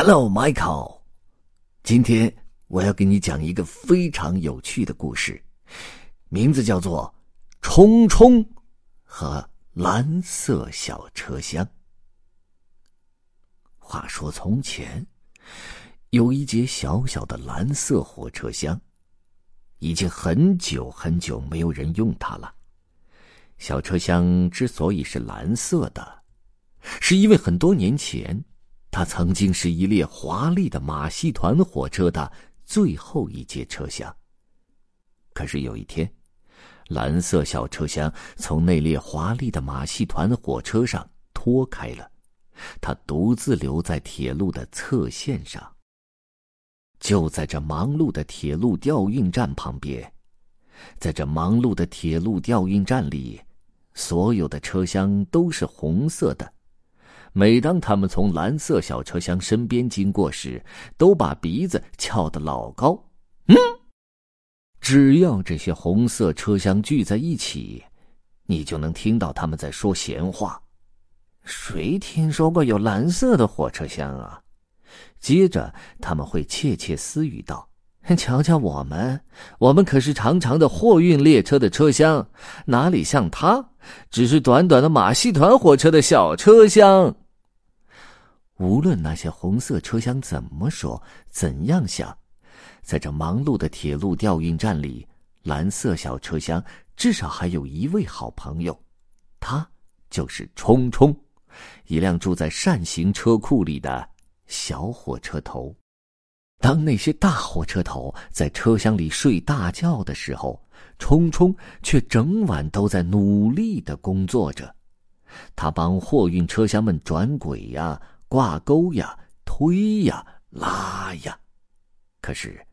Hello, Michael。今天我要给你讲一个非常有趣的故事，名字叫做《冲冲和蓝色小车厢》。话说从前，有一节小小的蓝色火车厢，已经很久很久没有人用它了。小车厢之所以是蓝色的，是因为很多年前，它曾经是一列华丽的马戏团火车的最后一节车厢。可是有一天，蓝色小车厢从那列华丽的马戏团火车上脱开了，它独自留在铁路的侧线上。就在这忙碌的铁路调运站旁边，在这忙碌的铁路调运站里，所有的车厢都是红色的。每当他们从蓝色小车厢身边经过时，都把鼻子翘得老高。嗯，只要这些红色车厢聚在一起，你就能听到他们在说闲话。谁听说过有蓝色的火车厢啊？接着他们会窃窃私语道：“瞧瞧我们，我们可是长长的货运列车的车厢，哪里像它，只是短短的马戏团火车的小车厢。”无论那些红色车厢怎么说、怎样想，在这忙碌的铁路调运站里，蓝色小车厢至少还有一位好朋友，他就是冲冲，一辆住在扇形车库里的小火车头。当那些大火车头在车厢里睡大觉的时候，冲冲却整晚都在努力的工作着，他帮货运车厢们转轨呀。挂钩呀，推呀，拉呀，可是，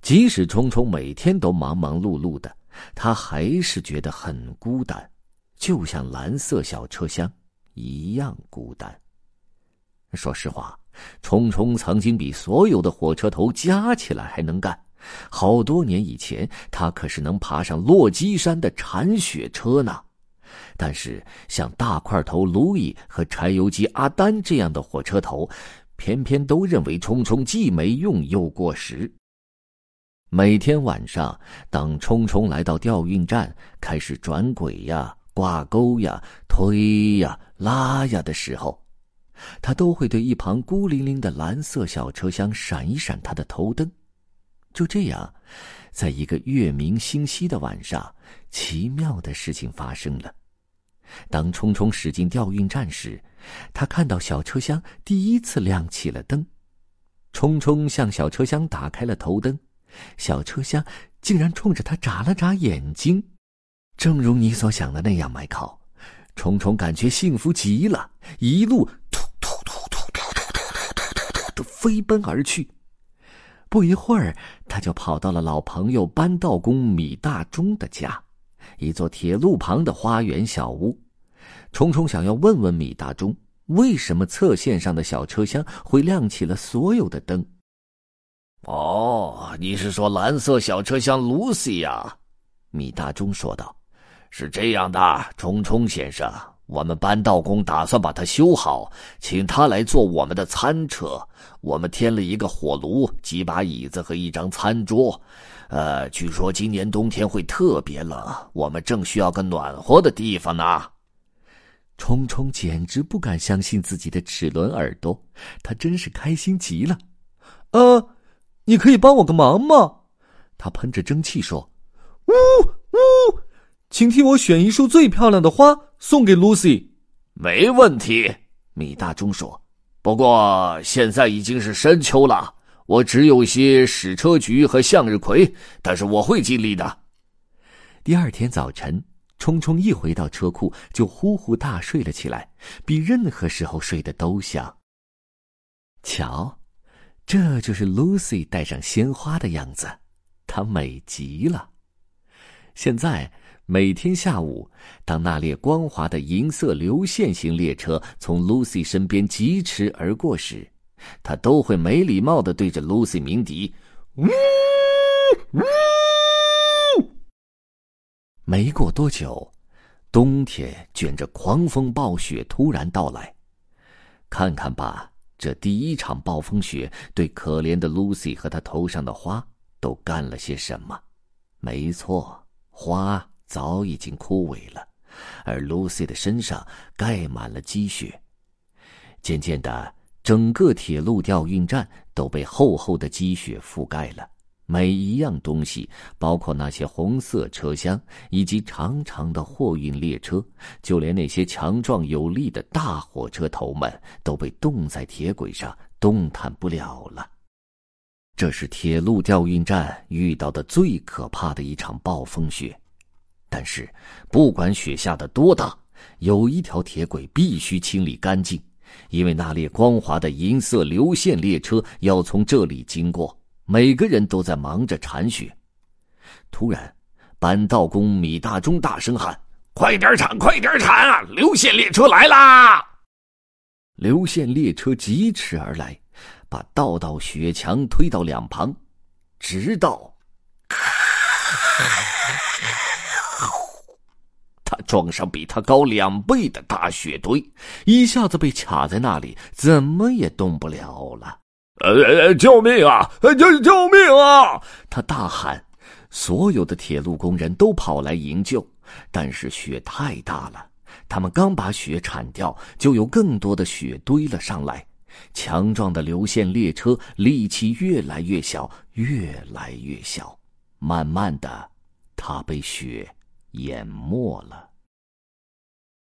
即使冲冲每天都忙忙碌碌的，他还是觉得很孤单，就像蓝色小车厢一样孤单。说实话，冲冲曾经比所有的火车头加起来还能干。好多年以前，他可是能爬上落基山的铲雪车呢。但是，像大块头路易和柴油机阿丹这样的火车头，偏偏都认为冲冲既没用又过时。每天晚上，当冲冲来到调运站，开始转轨呀、挂钩呀、推呀、拉呀的时候，他都会对一旁孤零零的蓝色小车厢闪一闪他的头灯。就这样，在一个月明星稀的晚上，奇妙的事情发生了。当冲冲驶进调运站时，他看到小车厢第一次亮起了灯。冲冲向小车厢打开了头灯，小车厢竟然冲着他眨了眨眼睛。正如你所想的那样，麦考，冲冲感觉幸福极了，一路突突突突突突突突突突的飞奔而去。不一会儿，他就跑到了老朋友搬道工米大钟的家。一座铁路旁的花园小屋，冲冲想要问问米大钟，为什么侧线上的小车厢会亮起了所有的灯？哦，你是说蓝色小车厢 Lucy 呀？米大钟说道：“是这样的，冲冲先生，我们搬道工打算把它修好，请他来做我们的餐车。我们添了一个火炉、几把椅子和一张餐桌。”呃，据说今年冬天会特别冷，我们正需要个暖和的地方呢。冲冲简直不敢相信自己的齿轮耳朵，他真是开心极了。呃，你可以帮我个忙吗？他喷着蒸汽说：“呜呜，请替我选一束最漂亮的花送给 Lucy。”没问题，米大钟说。不过现在已经是深秋了。我只有些矢车菊和向日葵，但是我会尽力的。第二天早晨，冲冲一回到车库就呼呼大睡了起来，比任何时候睡得都香。瞧，这就是 Lucy 带上鲜花的样子，她美极了。现在每天下午，当那列光滑的银色流线型列车从 Lucy 身边疾驰而过时，他都会没礼貌的对着 Lucy 鸣笛，呜呜。没过多久，冬天卷着狂风暴雪突然到来。看看吧，这第一场暴风雪对可怜的 Lucy 和她头上的花都干了些什么？没错，花早已经枯萎了，而 Lucy 的身上盖满了积雪。渐渐的，整个铁路调运站都被厚厚的积雪覆盖了。每一样东西，包括那些红色车厢以及长长的货运列车，就连那些强壮有力的大火车头们，都被冻在铁轨上，动弹不了了。这是铁路调运站遇到的最可怕的一场暴风雪。但是，不管雪下的多大，有一条铁轨必须清理干净，因为那列光滑的银色流线列车要从这里经过。每个人都在忙着铲雪。突然，板道工米大中大声喊：“快点铲，快点铲啊！流线列车来啦！”流线列车疾驰而来，把道道雪墙推到两旁，直到，他撞上比他高两倍的大雪堆，一下子被卡在那里，怎么也动不了了。呃，救命啊！救救命啊！他大喊，所有的铁路工人都跑来营救，但是雪太大了，他们刚把雪铲掉，就有更多的雪堆了上来。强壮的流线列车力气越来越小，越来越小，慢慢的，它被雪淹没了。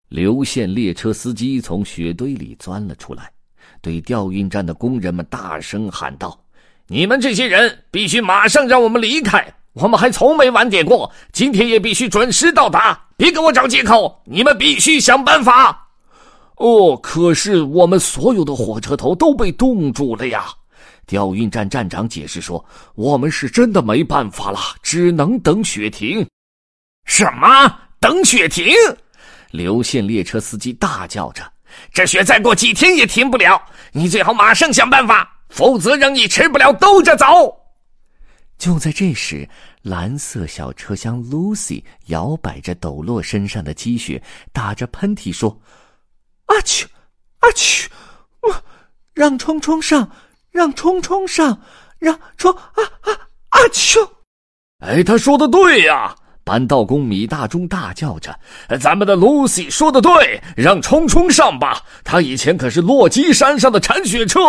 流线列车司机从雪堆里钻了出来。对调运站的工人们大声喊道：“你们这些人必须马上让我们离开！我们还从没晚点过，今天也必须准时到达！别给我找借口！你们必须想办法！”哦，可是我们所有的火车头都被冻住了呀！调运站站长解释说：“我们是真的没办法了，只能等雪停。”什么？等雪停？流线列车司机大叫着。这雪再过几天也停不了，你最好马上想办法，否则让你吃不了兜着走。就在这时，蓝色小车厢 Lucy 摇摆着抖落身上的积雪，打着喷嚏说：“阿嚏，阿嚏，我让冲冲上，让冲冲上，让冲啊啊阿嚏！”哎，他说的对呀。扳道工米大中大叫着：“咱们的 Lucy 说的对，让冲冲上吧！他以前可是落基山上的铲雪车。”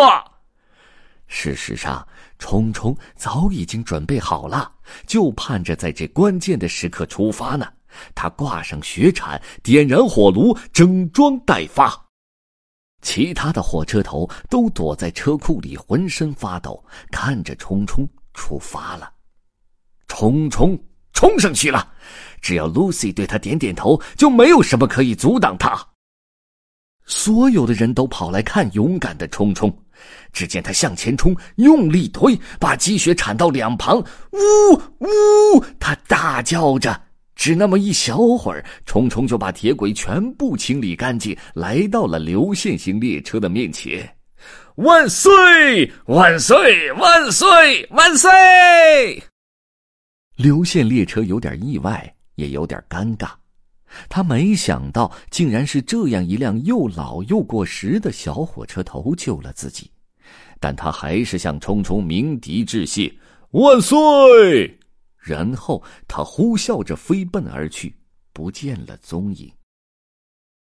事实上，冲冲早已经准备好了，就盼着在这关键的时刻出发呢。他挂上雪铲，点燃火炉，整装待发。其他的火车头都躲在车库里，浑身发抖，看着冲冲出发了。冲冲！冲上去了，只要 Lucy 对他点点头，就没有什么可以阻挡他。所有的人都跑来看勇敢的冲冲，只见他向前冲，用力推，把积雪铲到两旁。呜呜！他大叫着，只那么一小会儿，冲冲就把铁轨全部清理干净，来到了流线型列车的面前。万岁！万岁！万岁！万岁！流线列车有点意外，也有点尴尬。他没想到，竟然是这样一辆又老又过时的小火车头救了自己。但他还是向冲冲鸣笛致谢：“万岁！”然后他呼啸着飞奔而去，不见了踪影。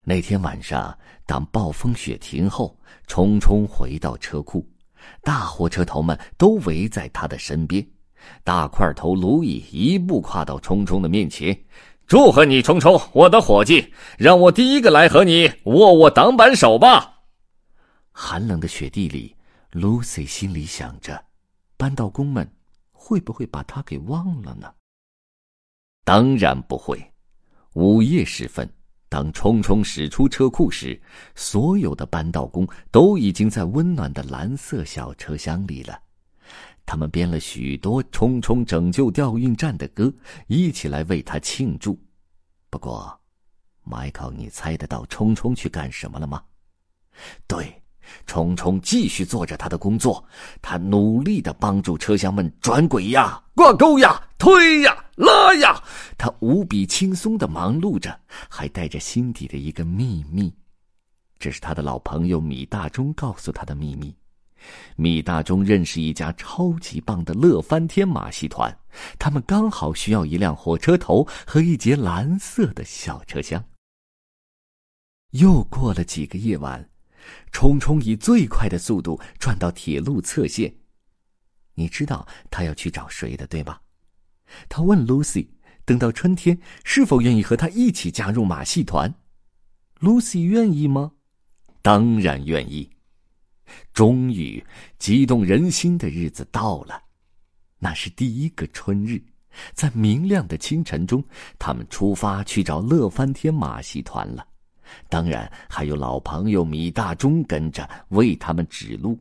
那天晚上，当暴风雪停后，冲冲回到车库，大火车头们都围在他的身边。大块头卢伊一步跨到冲冲的面前，祝贺你，冲冲，我的伙计，让我第一个来和你握握挡板手吧。寒冷的雪地里，Lucy 心里想着，扳道工们会不会把他给忘了呢？当然不会。午夜时分，当冲冲驶出车库时，所有的扳道工都已经在温暖的蓝色小车厢里了。他们编了许多“冲冲拯救调运站”的歌，一起来为他庆祝。不过，迈克，你猜得到冲冲去干什么了吗？对，冲冲继续做着他的工作，他努力的帮助车厢们转轨呀、挂钩呀、推呀、拉呀。他无比轻松的忙碌着，还带着心底的一个秘密。这是他的老朋友米大中告诉他的秘密。米大中认识一家超级棒的乐翻天马戏团，他们刚好需要一辆火车头和一节蓝色的小车厢。又过了几个夜晚，冲冲以最快的速度转到铁路侧线。你知道他要去找谁的，对吧？他问 Lucy：“ 等到春天，是否愿意和他一起加入马戏团？”Lucy 愿意吗？当然愿意。终于，激动人心的日子到了。那是第一个春日，在明亮的清晨中，他们出发去找乐翻天马戏团了。当然，还有老朋友米大中跟着为他们指路。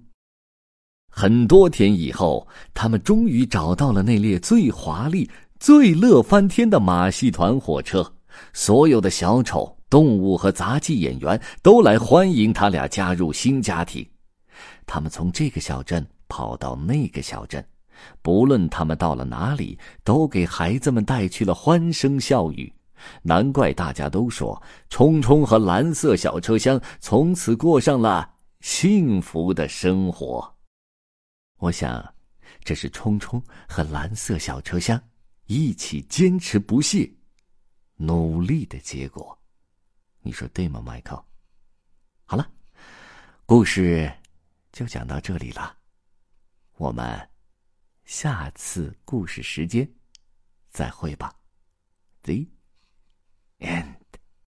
很多天以后，他们终于找到了那列最华丽、最乐翻天的马戏团火车。所有的小丑、动物和杂技演员都来欢迎他俩加入新家庭。他们从这个小镇跑到那个小镇，不论他们到了哪里，都给孩子们带去了欢声笑语。难怪大家都说，冲冲和蓝色小车厢从此过上了幸福的生活。我想，这是冲冲和蓝色小车厢一起坚持不懈、努力的结果。你说对吗，迈克？好了，故事。就讲到这里了，我们下次故事时间再会吧，Z N。